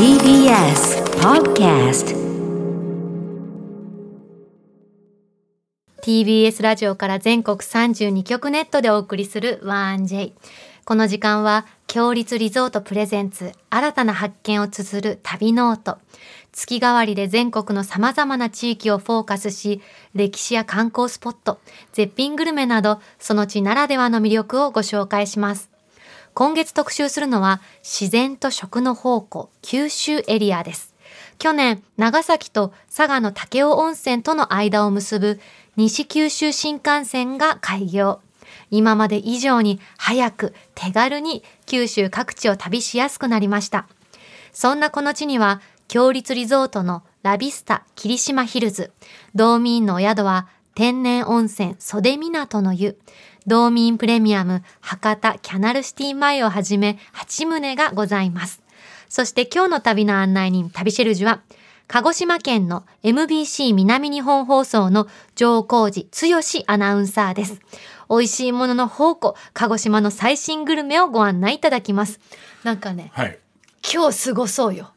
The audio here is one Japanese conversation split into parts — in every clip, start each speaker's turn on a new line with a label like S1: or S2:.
S1: TBS Podcast
S2: TBS ラジオから全国32局ネットでお送りする 1J この時間は共立リゾート presents 新たな発見を綴る旅ノート。月替わりで全国の様々な地域をフォーカスし歴史や観光スポット絶品グルメなどその地ならではの魅力をご紹介します。今月特集するのは自然と食の宝庫九州エリアです。去年長崎と佐賀の武雄温泉との間を結ぶ西九州新幹線が開業。今まで以上に早く手軽に九州各地を旅しやすくなりました。そんなこの地には強立リゾートのラビスタ霧島ヒルズ。道民のお宿は天然温泉袖港の湯。道民プレミアム博多キャナルシティ前をはじめ8棟がございます。そして今日の旅の案内人、旅シェルジュは、鹿児島県の MBC 南日本放送の上皇寺剛アナウンサーです。美味しいものの宝庫、鹿児島の最新グルメをご案内いただきます。なんかね、
S3: はい。
S2: 今日すごそうよ。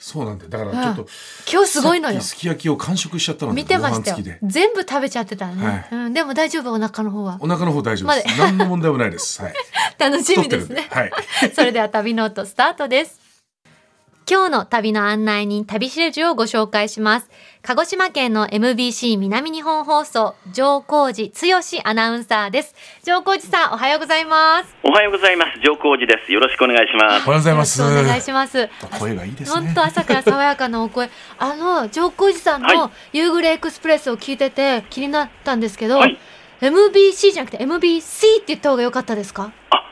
S3: そうなんだよ。だからちょっと、
S2: 今日すごいのよ。
S3: すき焼きを完食しちゃったので、
S2: 見てましたよ。全部食べちゃってたね、
S3: はい
S2: うん。でも大丈夫、お腹の方は
S3: お。腹の方大丈夫です。
S2: ま
S3: 何の問題もないです。はい。
S2: 楽しみですね。
S3: はい。
S2: それでは旅ノートスタートです。今日の旅の案内人、旅しるじをご紹介します。鹿児島県の MBC 南日本放送、上皇寺剛アナウンサーです。上皇寺さん、おはようございます。
S4: おはようございます。上皇寺です。よろしくお願いします。
S3: おはようございます。
S2: お願いします。
S3: 声がいいですね。
S2: 本当朝から爽やかなお声。あの、上皇寺さんの
S4: は
S2: 夕暮れエクスプレスを聞いてて気になったんですけど、
S4: はい
S2: MBC じゃなくて MBC って言った方が良かったですか？
S4: あ、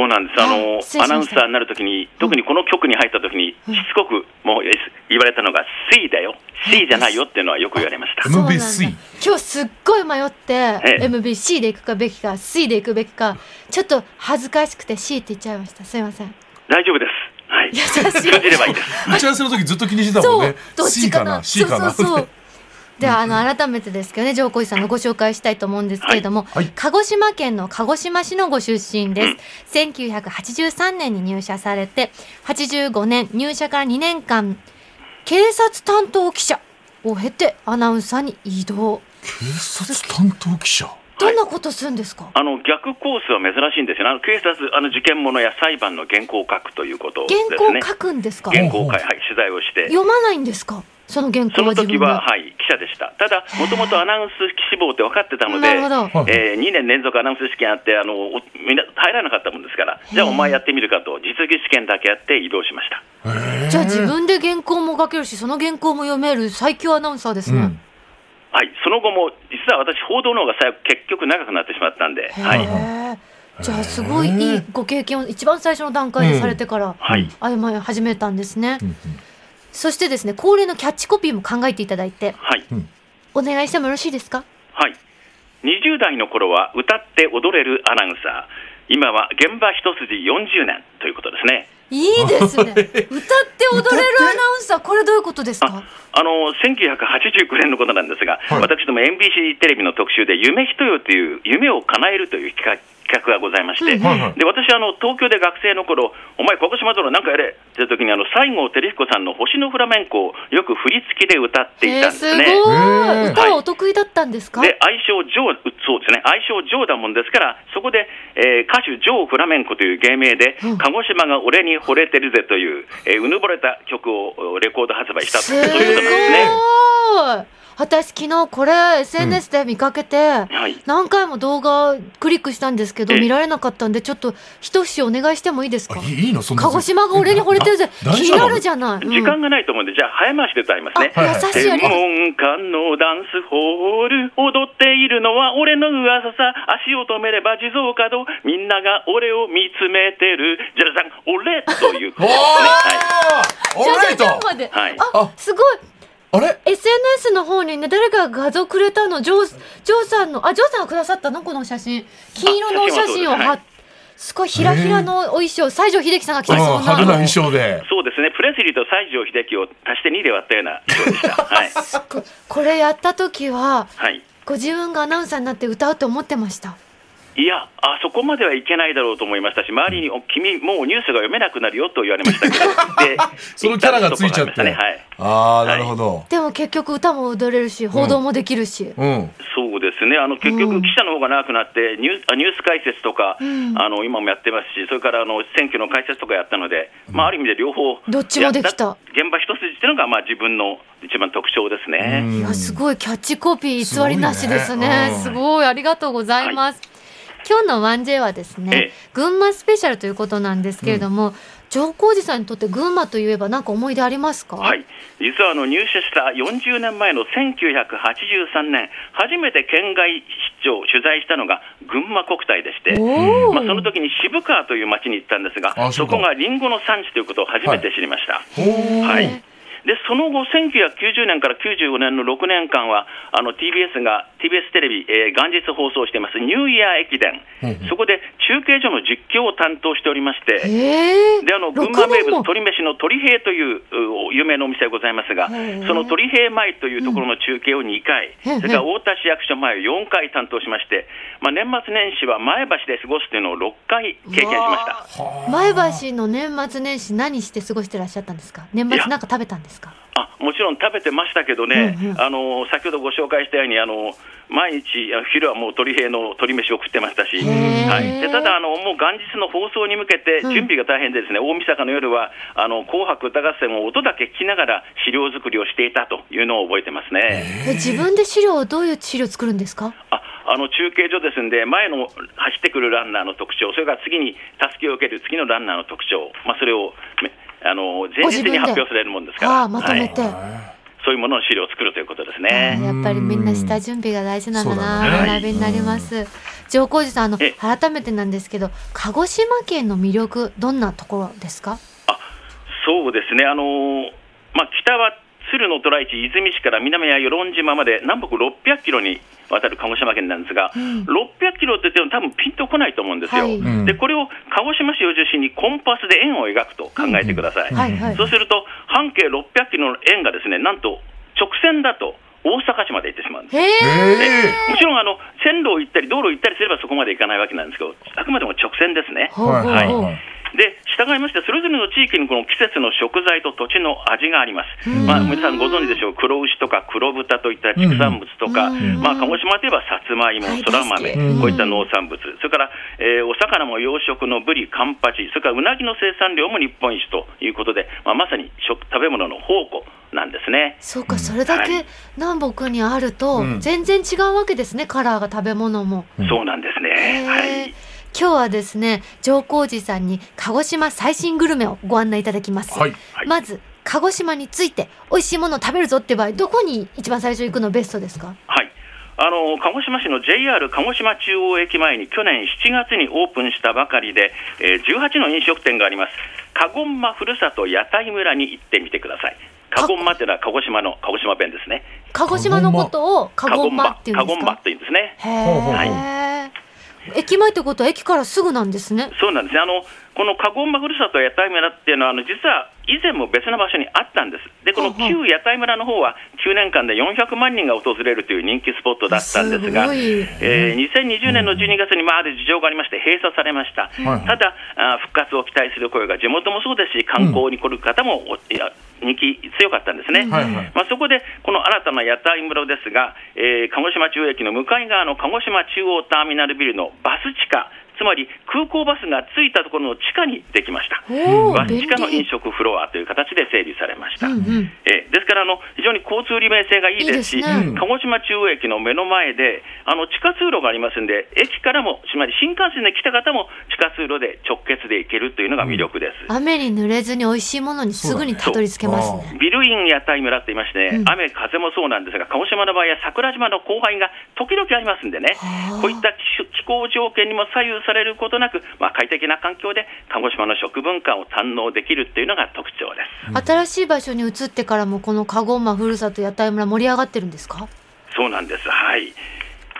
S4: そうなんです。あの
S2: はい
S4: アナウンサーになるときに、特にこの局に入ったときに、しつこくもう言われたのが C だよ、C じゃないよっていうのはよく言われました。
S3: MBC
S2: 今日すっごい迷って、
S4: ええ。
S2: MBC で行くかべきか C で行くべきかちょっと恥ずかしくて C って言っちゃいました。すいません。
S4: 大丈夫です。はい。
S2: 優しい。
S4: 通じればいいです。
S3: 打ち合わせの時ずっと気にしてたも
S2: そう。
S3: んね。
S2: どっち
S3: C
S2: かな。
S3: かな ?C かな？
S2: そうそうそうではあの改めてですけどね上皇寺さんのご紹介したいと思うんですけれども、
S3: はい。はい
S2: 鹿児島県の鹿児島市のご出身です、1983年に入社されて85年入社から2年間警察担当記者を経てアナウンサーに移動。
S3: 警察担当記者？
S2: どんなことするんですか、
S4: あの逆コースは珍しいんですよね。あの警察、あの事件物や裁判の原稿を書くということですね。
S2: 原稿書くんですか？
S4: 原稿をはい、取材をして。
S2: 読まないんですか？その原稿は自分で。
S4: 時は、はい、記者でした。ただ、もともとアナウンス志望って分かってたので、
S2: なるほど。
S3: はい
S4: えー、2年連続アナウンス試験あってあのおみんな入らなかったもんですから、じゃあお前やってみるかと、実技試験だけやって移動しました。
S2: じゃあ自分で原稿も書けるしその原稿も読める最強アナウンサーですね、
S3: うん。
S4: はい、その後も、実は私、報道の方が最後結局長くなってしまったんで、はい、
S2: じゃあすごいいいご経験を一番最初の段階でされてから
S4: はい、
S2: 歩み始めたんですね、
S3: うんうん
S2: そしてですね恒例のキャッチコピーも考えていただいて。
S4: はい、
S2: お願いしてもよろしいですか？
S4: はい。20代の頃は歌って踊れるアナウンサー、今は現場一筋40年ということですね。
S2: いいですね。歌って踊れるアナウンサーこれどういうことですか？
S4: あの1989年のことなんですが、
S3: はい。
S4: 私ども NBC テレビの特集で、夢人よという夢を叶えるという企画企画がございまして、
S2: うん
S3: はいはい。
S4: で私あの、東京で学生の頃お前、鹿児島殿なんかやれって言った時にあの西郷輝彦さんの星のフラメンコをよく振り付きで歌ってい
S2: えー、
S4: たんですすね。
S2: ごい。
S3: へー
S2: 歌はお得意だったんですか、
S4: で愛称ジョー、そうですね、愛称ジョーだもんですから、そこで、えー歌手ジョー・フラメンコという芸名で、
S2: うん。
S4: 鹿児島が俺に惚れてるぜという、えーうぬぼれた曲をレコード発売したと、
S2: い
S4: うことなんですね。
S2: 私昨日これ SNS で見かけて、
S4: はい。
S2: 何回も動画クリックしたんですけど
S4: ええ。
S2: 見られなかったんでちょっと一節お願いしてもいいですか？
S3: あいいいいの？そんな。
S2: 鹿児島が俺に惚れてるぜ。気になるじゃない、うん。
S4: 時間がないと思うんで、じゃあ早回しで歌いますね。
S2: 優しいありがとう。
S4: 天文館のダンスホール踊っているのは俺の噂。さ足を止めれば地蔵角。みんなが俺を見つめてる。じゃらさん。俺という。
S3: おー。オ
S2: じゃあ
S3: ーライト
S2: じゃあまで、
S4: はい。
S2: あ
S3: あ
S2: すごい
S3: あれ
S2: ？SNS の方にね誰かが画像くれたのジョージョーさんのあジョーさんがくださったのこの写真。金色のお写真を貼っ
S4: あ写真はそうです
S2: すごいひらひらのお衣装。西城秀樹さんが着て
S3: あ
S2: そうな。
S3: 派手な衣装で。
S4: そうですね。プレスリーと西城秀樹を足して2で割ったような。衣装でしたはい、
S2: ここれやった時は
S4: はい、
S2: ご自分がアナウンサーになって歌うと思ってました
S4: いや、あそこまではいけないだろうと思いましたし、周りに、お君、もうニュースが読めなくなるよと言われましたけど、で
S3: そのキャラがついちゃって。
S4: はい。
S3: ああ、なるほど。
S2: でも結局歌も踊れるし報道もできるし、
S3: うん。
S4: そうですね、あの結
S2: うん。
S4: 局、記者の方が長くなってニューあ、ニュース解説とか、
S2: うん。
S4: あの今もやってますし、それからあの選挙の解説とかやったので、まあ、ある意味で両方、
S2: どっちもできた。
S4: 現場一筋っていうのが、まあ、自分の一番特徴ですね。
S2: いやすごいキャッチコピー偽りなしですね。す
S3: す
S2: ごい。ありがとうございます、今日の 1J はですね、
S4: ええ。
S2: 群馬スペシャルということなんですけれども、上皇寺さんにとって群馬といえば何か思い出ありますか？
S4: はい、実はあの入社した40年前の1983年、初めて県外出張、取材したのが群馬国体でして、まあ、その時に渋川という町に行ったんですが、
S3: あそ
S4: こがリンゴの産地ということを初めて知りました。はいでその後、1990年から95年の6年間は、あの TBS が、TBS テレビ、えー元日放送していますニューイヤー駅伝、そこで中継所の実況を担当しておりまして、
S2: ええ
S4: であの群馬名物、鶏飯の鶏平というう有名なお店がございますが、その鶏平前というところの中継を2回、
S2: うん。
S4: それから太田市役所前を4回担当しまして、まあ、年末年始は前橋で過ごすというのを6回経験しました。
S2: 前橋の年末年始何して過ごしてらっしゃったんですか？年末なんか食べたんですか？
S4: あもちろん食べてましたけどね、
S2: うんうん。
S4: あの先ほどご紹介したように、あの毎日、あ昼はもう鶏平の鶏飯を食ってましたし、はい、でただあの、もう元日の放送に向けて
S2: うん。
S4: 準備が大変で、ですね、大晦日の夜はあの紅白歌合戦を音だけ聞きながら資料作りをしていたというのを覚えてますね。
S2: え自分で資料をどういう資料作るんですか？
S4: ああの中継所ですんで、前の走ってくるランナーの特徴、それから次にたすきを受ける次のランナーの特徴、まあ、それをめあの前日に発表されるもんですから、
S2: まとめて、
S4: はい。そういうものの資料を作るということですね。
S2: やっぱりみんな下準備が大事なんだな、
S3: だね。
S2: 学びになります。上皇寺さんあの
S4: え。
S2: 改めてなんですけど鹿児島県の魅力どんなところですか？
S4: あそうですね、あのーまあ、北は鶴の渡来市、出水市から南は与論島まで南北600キロにわたる鹿児島県なんですが、
S2: うん
S4: 600キロって言っても多分ピンとこないと思うんですよ。
S2: はい
S3: うん
S4: でこれを鹿児島市を中心にコンパスで円を描くと考えてください。
S2: はいはい
S4: そうすると半径600キロの円がですねなんと直線だと大阪市まで行ってしまうんです。
S2: へえ
S3: え
S4: もちろんあの線路を行ったり道路を行ったりすればそこまで行かないわけなんですけど、あくまでも直線ですね。
S3: はいはい
S4: で従いまして、それぞれの地域にこの季節の食材と土地の味があります。
S2: うん。
S4: まあ、皆さんご存知でしょう、黒牛とか黒豚といった畜産物とか、
S2: うん。
S4: まあ、鹿児島といえばさつまいも
S2: はい、
S4: そら豆、こういった農産物、それから、えーお魚も養殖のブリ、カンパチ、それからうなぎの生産量も日本一ということで、まあ、まさに食食べ物の宝庫なんですね。
S2: そうかそれだけ
S4: はい。
S2: 南北にあると
S3: うん。
S2: 全然違うわけですねカラーが食べ物も。
S3: うん
S4: そうなんです
S2: へ
S4: ね。
S2: ー。
S4: はい
S2: 今日はですね上皇寺さんに鹿児島最新グルメをご案内いただきます。
S3: はい
S4: はい
S2: まず鹿児島について美味しいものを食べるぞって場合どこに一番最初行くのベストですか？
S4: はいあの鹿児島市の JR 鹿児島中央駅前に去年7月にオープンしたばかりで、えー18の飲食店があります、かごんまふるさと屋台村に行ってみてください。かごんまっていうのは鹿児島の鹿児島弁ですね。
S2: 鹿児島のことをカゴンマっていうん
S4: か？ごんま
S2: ですか
S4: って言うんですね。
S2: へ
S3: ほうほうほう
S2: え。駅前ってことは駅からすぐなんですね。
S4: そうなんですね。あのこのかごんまふるさと屋台村っていうのはあの実は以前も別の場所にあったんです。でこの旧屋台村の方は9年間で400万人が訪れるという人気スポットだったんですが。
S2: す。
S4: えー2020年の12月にまあある事情がありまして閉鎖されました、
S3: はい
S4: ただあー復活を期待する声が地元もそうですし観光に来る方も、おいや人気強かったんですね、
S3: はいはい
S4: まあ、そこでこの新たな屋台村ですが、えー鹿児島中央駅の向かい側の鹿児島中央ターミナルビルのバス地下つまり空港バスが着いたところの地下にできました。バス地下の飲食フロアという形で整備されました、
S2: うんうん。
S4: えーですからあの非常に交通利便性がいいですし
S2: いいですね。
S4: 鹿児島中央駅の目の前であの地下通路がありますんで駅からもつまり新幹線で来た方も地下通路で直結で行けるというのが魅力です。
S2: 雨に濡れずに美味しいものにすぐにたどり着けますね。
S4: ビルイン屋台村って言いまして、
S2: うん。
S4: 雨風もそうなんですが、鹿児島の場合は桜島の後輩が時々ありますんでね
S2: はあ、
S4: こういった気気候条件にも左右されることなく、まあ、快適な環境で鹿児島の食文化を堪能できるっていうのが特徴です。
S2: 新しい場所に移ってからもこのカゴンマふるさと屋台村盛り上がってるんですか？
S4: そうなんです、はい。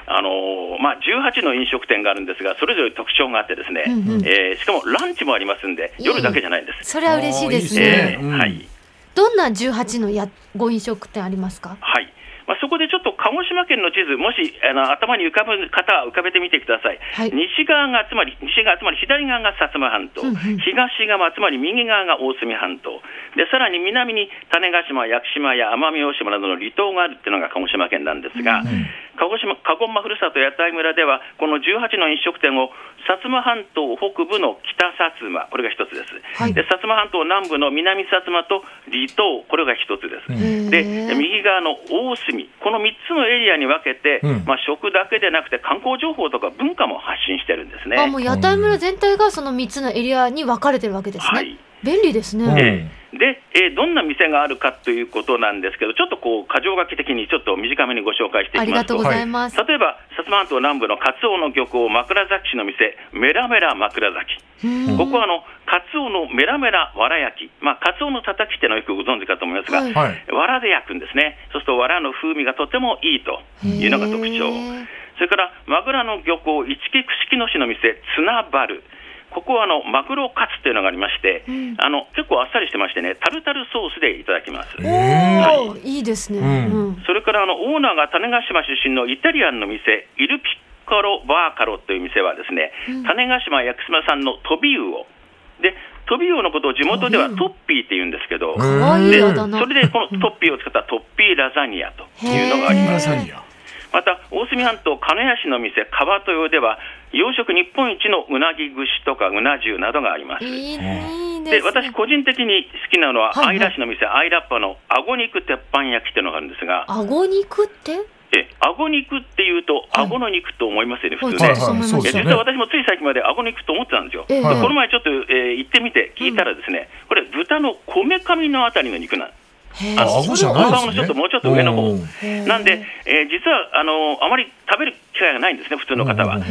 S4: あのーまあ、18の飲食店があるんですが、それぞれ特徴があって、ですね、
S2: うんうん。
S4: えーしかもランチもありますんで、夜だけじゃないんです。
S2: それは嬉しいですね。
S3: ですねうん
S4: えーはい。
S2: どんな18のやご飲食店ありますか？
S4: はいまあ、そこでちょっと鹿児島県の地図、もしあの頭に浮かぶ方は浮かべてみてください、
S2: はい。
S4: 西側がつまり西側つまり左側が薩摩半島、
S2: うんうん。
S4: 東側つまり右側が大隅半島。でさらに南に種子島、屋久島や奄美大島などの離島があるっていうのが鹿児島県なんですが、鹿児島鹿児島ふるさと屋台村ではこの18の飲食店を薩摩半島北部の北薩摩これが一つです、
S2: はい。
S4: で薩摩半島南部の南薩摩と離島これが一つです、
S3: うん
S4: で右側の大隅、この3つのエリアに分けて、
S3: うん。
S4: まあ、食だけでなくて観光情報とか文化も発信してるんですね。
S2: あもう屋台村全体がその3つのエリアに分かれてるわけですね、
S4: はい。
S2: 便利ですね、
S3: うん。
S4: えーで、えーどんな店があるかということなんですけど、ちょっとこう箇条書き的にちょっと短めにご紹介していきます。と
S2: ありがとうご、ざいます、
S4: 例えば薩摩半島南部のカツオの漁港、枕崎市の店、メラメラ枕崎。
S2: うん。
S4: ここはあのカツオのメラメラわら焼き、まあ、カツオのたたきっていうのはよくご存知かと思いますが、
S2: はい。
S3: はい。
S4: わらで焼くんですね、そうするとわらの風味がとてもいいというのが特徴。それからマグラの漁港、市木串木野市の店、ツナバル、ここはあのマグロカツというのがありまして、
S2: うん。
S4: あの結構あっさりしてましてね、タルタルソースでいただきます。
S2: お
S3: え
S2: ーい。いですね、
S3: うん。
S2: うん。
S4: それからあのオーナーが種子島出身のイタリアンの店、イルピッコロバーカロという店はですね、
S2: うん。
S4: 種子島屋久島産のトビウオ。で、トビウオのことを地元では
S2: ト
S4: ッピーって言うんですけど、でそれでこのトッピーを使ったトッピーラザニアというのがあります。また、大隅半島鹿屋市の店、川豊では、養殖日本一のうなぎ串とかうな重などがあります。で
S2: ですね。
S4: 私、個人的に好きなのは、
S2: はいはい。
S4: アイラ市の店、アイラッパのあご肉鉄板焼きっていうのがあるんですが、
S2: 顎肉って？
S4: えあご肉っていうと、
S2: はい。
S4: あごの肉と思いますよね、
S2: はい。
S4: 普通ね。
S3: はいはい、そうですよね。
S4: え実は。私もつい最近まであご肉と思ってたんですよ。
S2: ええ。
S4: でこの前ちょっと、えー行ってみて聞いたらですね、これ豚のこめかみのあたりの肉なん
S3: あ、顎じゃないですね。
S4: ちょっともうちょっと上の方。なんで、えー実はあのあまり食べる機会がないんですね、普通の方は。で、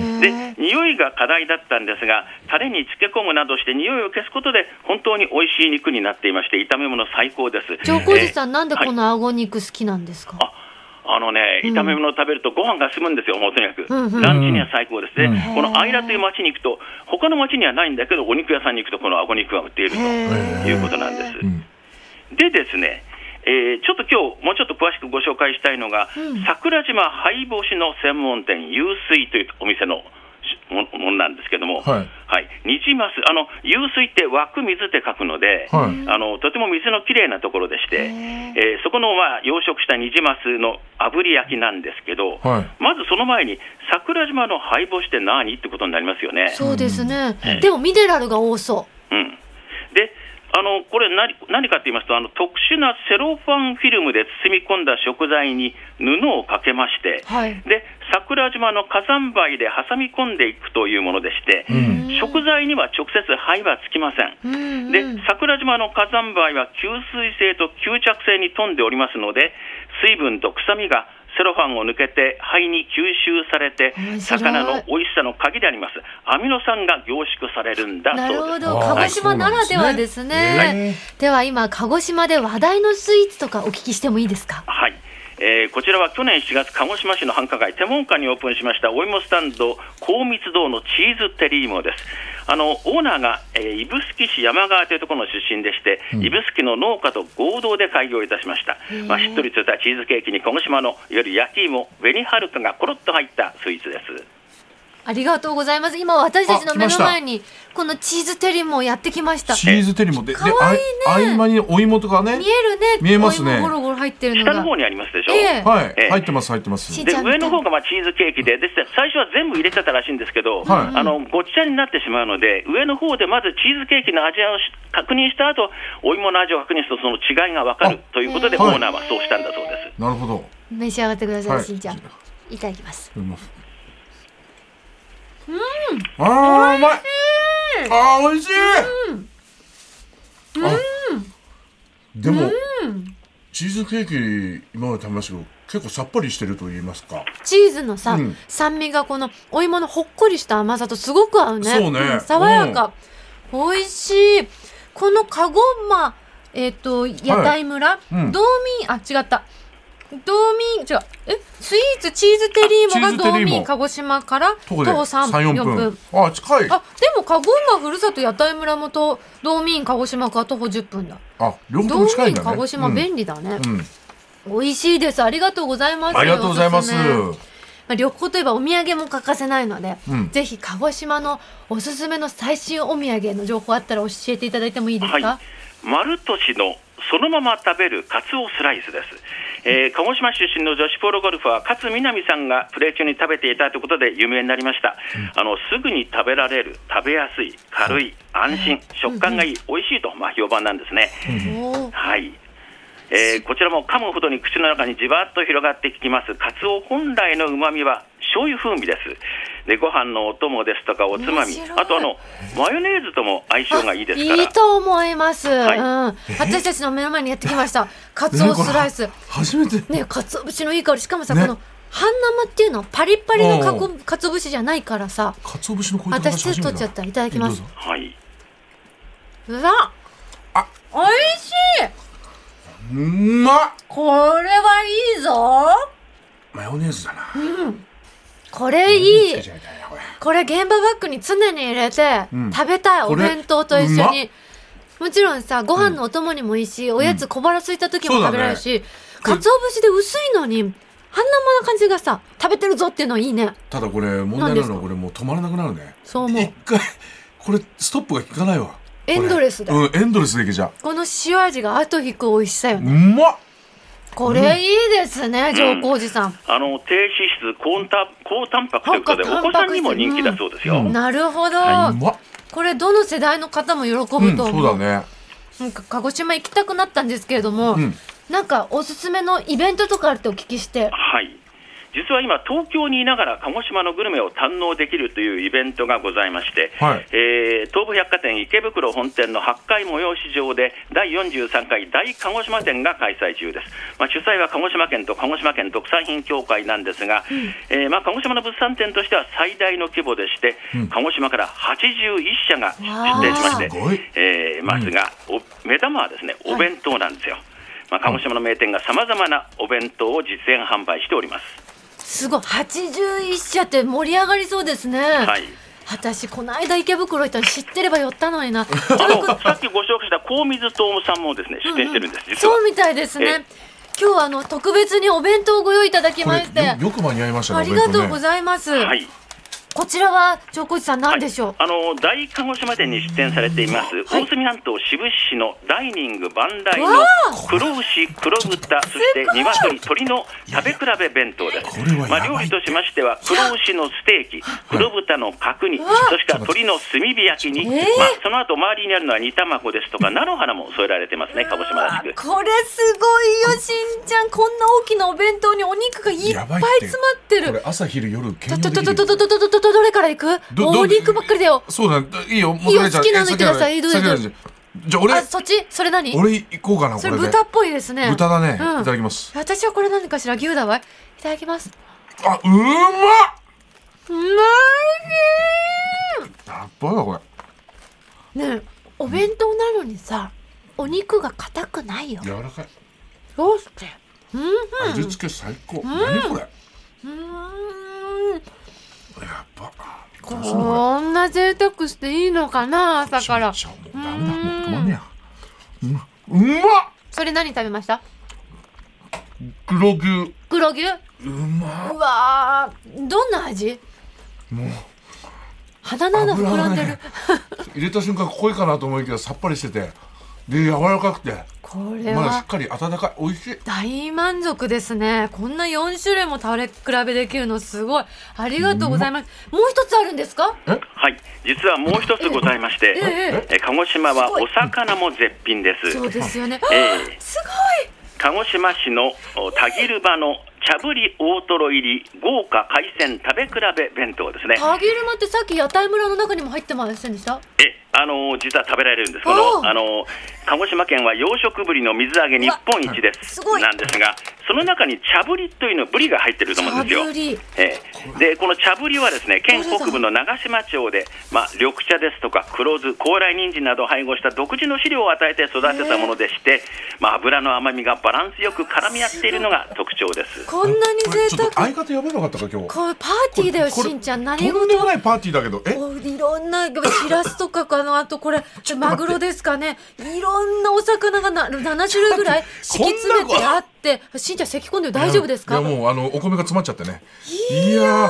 S4: 匂いが課題だったんですが、タレに漬け込むなどして匂いを消すことで、本当に美味しい肉になっていまして、炒め物最高です。
S2: 上皇寺さん、
S4: えー。
S2: なんでこの顎肉好きなんですか、
S4: ああのね、
S2: うん。
S4: 炒め物を食べるとご飯が進むんですよ、もうとにかく。ランチには最高です。ね。
S3: うん。
S4: このアイラという町に行くと、他の町にはないんだけど、お肉屋さんに行くと、この顎肉が売っているということなんです。
S3: うん。
S4: でですね、えーちょっと今日もうちょっと詳しくご紹介したいのが、
S2: うん。
S4: 桜島灰干しの専門店、湧水というお店のしもものなんですけども、
S3: はい。
S4: ニジマス、あの湧水って湧く水って書くので、
S3: はい。
S4: あのとても水のきれいなところでして、
S2: へ
S4: えーそこの、まあ、養殖したニジマスの炙り焼きなんですけど、
S3: はい。
S4: まずその前に、桜島の灰干しって何ってことになりますよね。
S2: そうですね、
S4: うん。
S2: でもミネラルが多そ
S4: うん、であのこれ何、何かと言いますとあの、特殊なセロファンフィルムで包み込んだ食材に布をかけまして
S2: う、はい。
S4: で桜島の火山灰で挟み込んでいくというものでして、
S3: うん。
S4: 食材には直接灰はつきません。
S2: うんうん。
S4: で桜島の火山灰は吸水性と吸着性に富んでおりますので水分と臭みがセロファンを抜けて肺に吸収されて魚の美味しさの鍵であります。アミノ酸が凝縮されるんだ
S2: なるほど。
S4: そうです。
S3: あー
S2: 鹿児島ならではですね、
S3: へ
S2: では今鹿児島で話題のスイーツとかお聞きしてもいいですか？
S4: はい、えーこちらは去年7月、鹿児島市の繁華街、手門下にオープンしましたお芋スタンド、高密堂のチーズテリーモです。あのオーナーが、えー指宿市山川というところの出身でして、
S3: うん
S4: 指宿の農家と合同で開業いたしましたまあ、しっとりとしたチーズケーキに鹿児島のいわゆる焼き芋、紅はるかがコロッと入ったスイーツです。
S2: ありがとうございます。今私たちの目の前にこのチーズテリーもやってきました。
S3: チーズテリもで、で、
S2: ね。
S3: あい合間にお芋とかね
S2: 見。えるね。
S3: 見えますね。
S2: お芋ゴロゴロ入ってるのが。
S4: 下の方にありますでしょ？
S2: ええ。
S3: はい
S4: ええ、
S3: 入ってます、入ってます。
S2: し
S4: で上の方がまあチーズケーキでで最初は全部入れてたらしいんですけど、
S3: はい。
S4: あのごっちゃになってしまうので上の方でまずチーズケーキの味をし確認した後お芋の味を確認するとその違いが分かる
S3: あ
S4: ということで、
S3: はい。
S4: オーナーはそうしたんだそうです。
S3: なるほど。
S2: 召し上がってください、
S3: はい。
S2: しんちゃん。いただきます
S3: うん。あーうまい。あー美味しい。あでもチーズケーキ今まで食べましたけど結構さっぱりしてると言いますか。
S2: チーズのさ、
S3: うん。
S2: 酸味がこのお芋のほっこりした甘さとすごく合うね。
S3: そうね。
S2: ん爽やか、美味しい。このカゴマえっ、と屋台村、
S3: うん。
S2: 道民あ違った道民違うえスイーツチーズテリーモが道民鹿児島から徒歩
S3: 徒歩で
S2: 3
S3: 3、4
S2: 4分
S3: 分。あ近い。
S2: あでもカゴ馬ふるさと屋台村もと道民鹿児島から徒歩10分だ。
S3: あ両方近いんだね。
S2: 民鹿児島
S3: うん
S2: 便利だね、
S3: うん。
S2: 美味しいです。ありがとうございます。
S3: ありがとうございます。
S2: まあ、旅行といえばお土産も欠かせないので、
S3: うん。
S2: ぜひ鹿児島のおすすめの最新お土産の情報あったら教えていただいてもいいですか、
S4: はい、丸年のそのまま食べるカツオスライスです、えー鹿児島出身の女子プロゴルファー勝みなみさんがプレー中に食べていたということで有名になりました、あのすぐに食べられる食べやすい軽い安心食感がいい美味しいと、まあ、評判なんですね、はい。えーこちらも噛むほどに口の中にじわっと広がってきます。カツオ本来のうまみは醤油風味ですでご飯のお供ですとかおつまみあとあのマヨネーズとも相性がいいですから。
S2: いいと思います、
S4: はい。
S2: うん、私たちの目の前にやってきました。カツオスライス。
S3: 初めて。
S2: ねかつお節のいい香り。しかもさ、
S3: ね。
S2: この半生っていうのパリッパリのか
S3: お
S2: こかつお節じゃないからさ。
S3: 鰹節の
S2: 私手取っちゃった。いただきます。
S4: はい。う
S2: わ
S3: あ。
S2: おいしい。う
S3: まっ。
S2: これはいいぞ。
S3: マヨネーズだな
S2: これいい。
S3: これ。
S2: 現場バッグに常に入れて
S3: うん。
S2: 食べたい。お弁当と一緒に。もちろんさご飯のお供にもいいし、おやつ小腹空いた時も食べられるし、かつお節で薄いのに半生な感じがさ食べてるぞっていうのいいね。
S3: ただこれ問題なのはこれもう止まらなくなるね。
S2: そう思う。
S3: 一回これストップが効かないわ
S2: エンドレスだ
S3: うんエンドレスでいけちゃ
S2: この塩味が後引く美味しさよ
S3: うう
S2: ね
S3: まっ
S2: これいいですね上皇寺さん、
S4: あの低脂質高タ高タンパクということでお子さんにも人気だそうですよ、
S3: うん。
S2: なるほど、これどの世代の方も喜ぶと
S3: う。ん
S2: 思う、
S3: そうだね。
S2: なんか鹿児島行きたくなったんですけれども、
S3: うん。
S2: なんかおすすめのイベントとかあるってお聞きして。
S4: はい実は今、東京にいながら鹿児島のグルメを堪能できるというイベントがございまして、
S3: はい。
S4: えー東武百貨店池袋本店の8階催し場で第43回大鹿児島店が開催中です、まあ、主催は鹿児島県と鹿児島県特産品協会なんですが、えーまあ、鹿児島の物産展としては最大の規模でして、鹿児島から81社が出展しましてえーますが、お目玉はですねお弁当なんですよ。まあ、鹿児島の名店がさまざまなお弁当を実演販売しております。
S2: すごい。81社って盛り上がりそうですね、
S4: はい。
S2: 私この間池袋行ったの知ってれば寄ったのにな。
S4: あのさっきご紹介した高水東さんもですね出店してるんです、実は。
S2: そうみたいですね。今日はあの特別にお弁当をご用意いただきまして。
S3: よよく間に合いましたね
S2: ありがとうご
S3: い
S2: ざいます、
S4: はい
S2: こちらは長小路さん何でしょう、
S4: あの大鹿児島店に出店されています、
S2: はい。
S4: 大隅半島志布志市のダイニング万来
S2: わ
S4: の
S2: あ。
S4: 黒牛、黒豚、そして鶏、鶏の食べ比べ弁当です。
S3: これは。
S4: まあ、料理としましては、黒牛のステーキ、黒豚の角煮、
S2: わ。
S4: そして鶏の炭火焼きに、
S2: えー。
S4: まあ、その後周りにあるのは煮卵ですとか、菜の花も添えられてますね、鹿児島らしく。
S2: これすごいよしんちゃん。こんな大きなお弁当にお肉がいっぱい詰まってる。
S3: これ朝昼夜兼
S2: とと
S3: 用できる
S2: とどれからいく？ばっかりだよ。
S3: そうだ、ね、いいよ。
S2: いいよ。好きなのいってくださいどう。ぞ
S3: じゃ俺
S2: そっち？それ何？
S3: 俺行こうかな
S2: それ豚っぽいですね。
S3: 豚だね、
S2: うん、
S3: いただきます。
S2: 私はこれ何かしら？牛だわい。ただきます。
S3: あうまっ！
S2: うまい
S3: やっこれ。
S2: ねお弁当なのにさ、うん、お肉が硬くないよ。
S3: 柔らかい。
S2: どうして？うん
S3: 味付け最高、うん、何これ？うん。やっ
S2: うーん
S3: ば
S2: こんな贅沢していいのかな朝から。
S3: ちょもうダメだ。もう止まんねや。うまっ。
S2: それ何食べました？
S3: 黒牛。
S2: 黒牛？
S3: うまっ。
S2: うわー。どんな味？
S3: もう。
S2: 鼻の穴膨らんでる、
S3: ね。入れた瞬間濃いかなと思いきやさっぱりしててで柔らかくて。
S2: これは
S3: まだしっかり温かい。美味しい。
S2: 大満足ですね。こんな4種類も食べ比べできるのすごい。ありがとうございます。もう一つあるんですか？
S4: はい、実はもう一つございまして、
S2: ええ
S4: え鹿児島はお魚も絶品です。
S2: そうですよね、
S4: ええ。
S2: すごい。
S4: 鹿児島市のお田切場の茶ぶり大トロ入り豪華海鮮食べ比べ弁当ですね。
S2: タギルマってさっき屋台村の中にも入ってませんでした？
S4: え、あの実は食べられるんです。こ
S2: おう
S4: のあの鹿児島県は養殖ブリの水揚げ日本一です。
S2: すごい
S4: なんですが、その中に茶ぶりというのブリが入ってると思うんですよ。
S2: 茶ぶり
S4: ええ、でこの茶ぶりはですね県北部の長島町で、まあ、緑茶ですとか黒酢高麗人参などを配合した独自の飼料を与えて育てたものでして、まあ、油の甘みがバランスよく絡み合っているのが特徴です。
S2: こんなに贅
S3: っと相
S2: 沢
S3: 方呼べばよかったか今日。
S2: これパーティーだよしんちゃん。何
S3: とん
S2: 事
S3: でもないパーティーだけど。え？
S2: いろんなしらすとかあのあとこれ マグロですかね。いろんなお魚がな7種類ぐらい敷き詰めてあって。しんちゃん咳込んでる？大丈夫ですか？
S3: いやもうあのお米が詰まっちゃってね。いやー。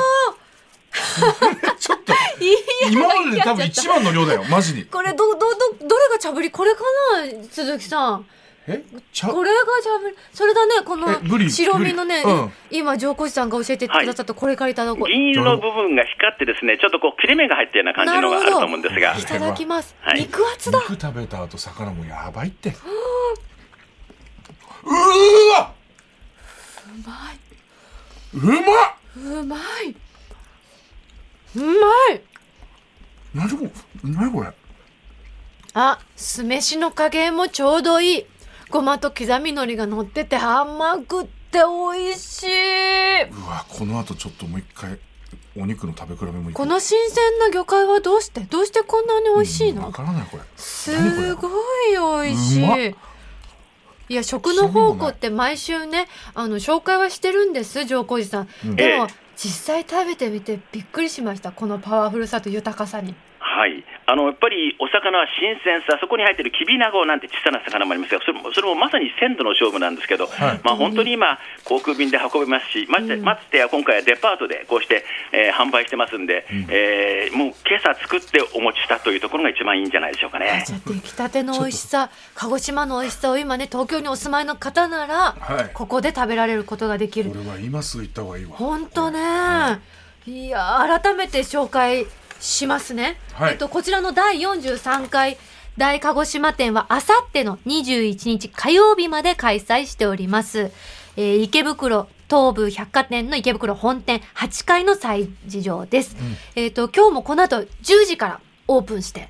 S3: ちょっと。今までで多分一番の量だよマジに。
S2: これどどどどれが茶ぶり？これかな鈴木さん
S3: え？ちゃ
S2: これが茶ぶりそれだねこの
S3: えブリ
S2: 白身のね、
S3: うん。
S2: 今上皇子さんが教えてくださったこれからいただこ。う、
S4: 銀色の部分が光ってですね、ちょっとこう切れ目が入ったような感じのがあると思うんですが。
S2: い、ただきます、
S4: はい。
S2: 肉厚だ。
S3: 肉食べた後魚もやばいって。うーわ！
S2: うま
S3: うま
S2: うまい。うまい。
S3: 何これ？何これ？
S2: あ酢飯の加減もちょうどいいごまと刻み海苔が乗ってて甘くって美味しい。う
S3: わこの後ちょっともう一回お肉の食べ比べも
S2: この新鮮な魚介はどうして？どうしてこんなに美味しいの、
S3: わからないこれ。
S2: すごい美味しい。いや食の宝庫って毎週ねあの紹介はしてるんです上皇寺さん、
S3: うん。
S2: でも
S4: ええ
S2: 実際食べてみてびっくりしました。このパワフルさと豊かさに
S4: はい、あのやっぱりお魚は新鮮さ、そこに入っているきびなごなんて小さな魚もありますが、それもそれもまさに鮮度の勝負なんですけど、
S3: はい。
S4: まあ、本当に今、航空便で運べますし、まして
S2: うん
S4: ましてや今回はデパートでこうして、えー販売してますんで、えーもう今朝作ってお持ちしたというところが一番いいんじゃないでしょうかね。
S2: じゃあ出来たての美味しさ鹿児島の美味しさを今ね東京にお住まいの方なら、
S3: はい。
S2: ここで食べられることができる。
S3: これは今すぐ行った方がいいわ。
S2: 本当ね、い。や改めて紹介しますね、
S3: はい。
S2: えっと、こちらの第43回大鹿児島店はあさっての21日火曜日まで開催しております、えー池袋東武百貨店の池袋本店8階の催事場です、えっと今日もこの後10時からオープンして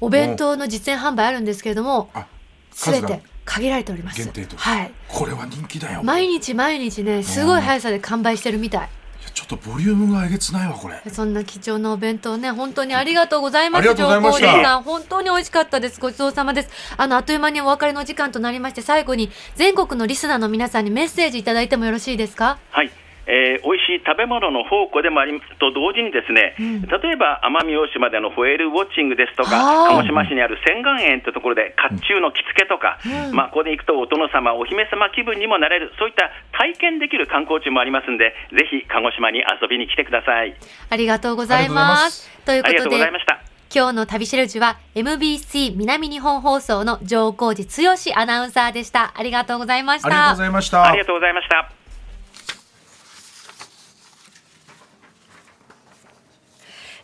S3: お
S2: 弁当の実演販売あるんですけれども
S3: あ
S2: すべて限られております。
S3: 限定と。
S2: はい。
S3: これは人気だよ。
S2: 毎日毎日ねすごい速さで完売してるみたい
S3: ちょっとボリュームがえげつないわこれ
S2: そんな貴重なお弁当ね、本当にありがとうございます。上皇さん、本当に美味しかったです。ごちそうさまです。あの、あっという間にお別れの時間となりまして、最後に全国のリスナーの皆さんにメッセージいただいてもよろしいですか？
S4: はいえー、美味しい食べ物の宝庫でもありと同時にですね、
S2: うん。
S4: 例えば奄美大島でのホエールウォッチングですとか鹿児島市にある仙岩園というところで甲冑の着付けとか、
S2: うん。
S4: まあ、ここで行くとお殿様お姫様気分にもなれるそういった体験できる観光地もありますんでぜひ鹿児島に遊びに来てください。
S2: ありがとうございます。という
S4: ありが
S2: ことで
S4: とうございま、した
S2: 今日の旅シェルジュは MBC 南日本放送の上皇寺剛アナウンサーでした。ありがとうございました。
S3: ありがとうございました。
S4: ありがとうございました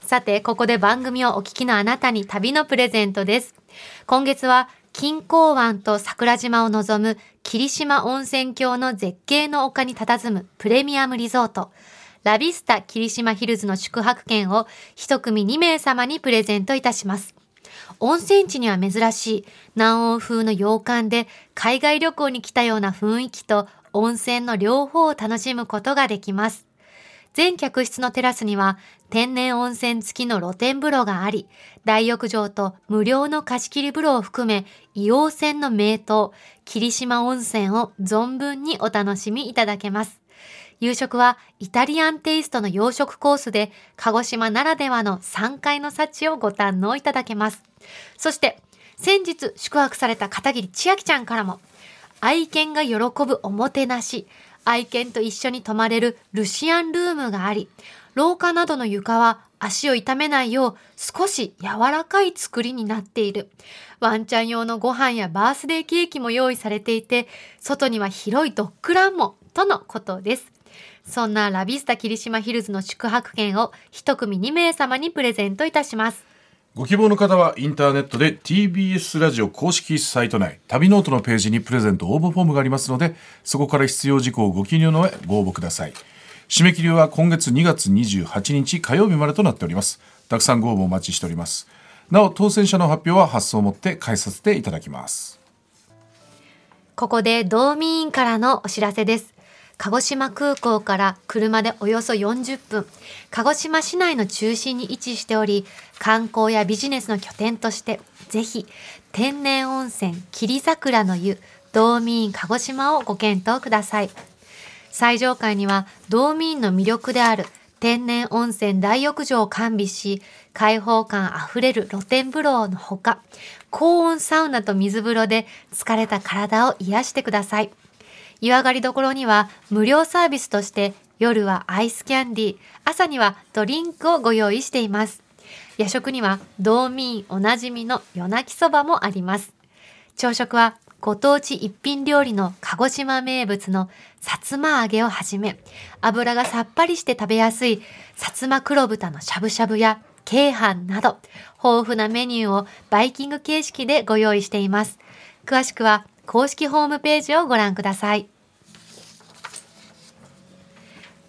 S2: さて、ここで番組をお聞きのあなたに旅のプレゼントです。今月は、金港湾と桜島を望む霧島温泉郷の絶景の丘に佇むプレミアムリゾート、ラビスタ霧島ヒルズの宿泊券を一組2名様にプレゼントいたします。温泉地には珍しい南欧風の洋館で海外旅行に来たような雰囲気と温泉の両方を楽しむことができます。全客室のテラスには天然温泉付きの露天風呂があり、大浴場と無料の貸し切り風呂を含め、硫黄泉の名湯、霧島温泉を存分にお楽しみいただけます。夕食はイタリアンテイストの洋食コースで、鹿児島ならではの3階の幸をご堪能いただけます。そして、先日宿泊された片桐千秋ちゃんからも、愛犬が喜ぶおもてなし、愛犬と一緒に泊まれるルシアンルームがあり、廊下などの床は足を痛めないよう少し柔らかい作りになっている。ワンちゃん用のご飯やバースデーケーキも用意されていて、外には広いドッグランも、とのことです。そんなラビスタ霧島ヒルズの宿泊券を一組2名様にプレゼントいたします。
S3: ご希望の方はインターネットで TBS ラジオ公式サイト内旅ノオトのページにプレゼント応募フォームがありますのでそこから必要事項をご記入の上ご応募ください締め切りは今月2月28日火曜日までとなっておりますたくさんご応募お待ちしておりますなお当選者の発表は発送をもって代えさせていただきます
S2: ここで道民員からのお知らせです。鹿児島空港から車でおよそ40分、鹿児島市内の中心に位置しており、観光やビジネスの拠点として、ぜひ、天然温泉霧桜の湯、道民鹿児島をご検討ください。最上階には道民の魅力である天然温泉大浴場を完備し、開放感あふれる露天風呂のほか、高温サウナと水風呂で疲れた体を癒してください。湯上がりどころには無料サービスとして夜はアイスキャンディー、朝にはドリンクをご用意しています。夜食には道民おなじみの夜泣きそばもあります。朝食はご当地一品料理の鹿児島名物のさつま揚げをはじめ、油がさっぱりして食べやすいさつま黒豚のしゃぶしゃぶや京飯など、豊富なメニューをバイキング形式でご用意しています。詳しくは公式ホームページをご覧ください。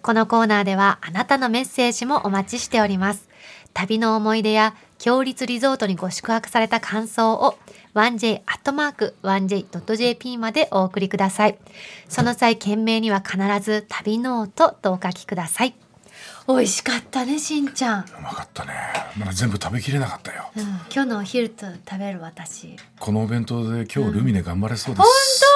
S2: このコーナーではあなたのメッセージもお待ちしております。旅の思い出や共立リゾートにご宿泊された感想を 1j.1j.jp までお送りください。その際、件名には必ず旅ノオトとお書きください。美味しかったね、しんちゃん。
S3: うまかったね。まだ全部食べきれなかったよ。
S2: うん、今日のお昼と食べる私。
S3: このお弁当で今日ルミネ頑張れそうで
S2: 本
S3: す、
S2: 当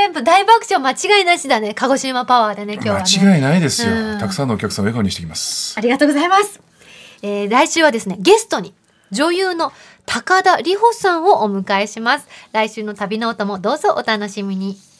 S2: 頑張って。大爆笑間違いなしだね。鹿児島パワーでね今日はね。
S3: 間違いないですよ、
S2: うん。
S3: たくさんのお客さんを笑顔にしてきます。
S2: ありがとうございます、えー来週はですねゲストに女優の高田里穂さんをお迎えします。来週の旅の音もどうぞお楽しみに。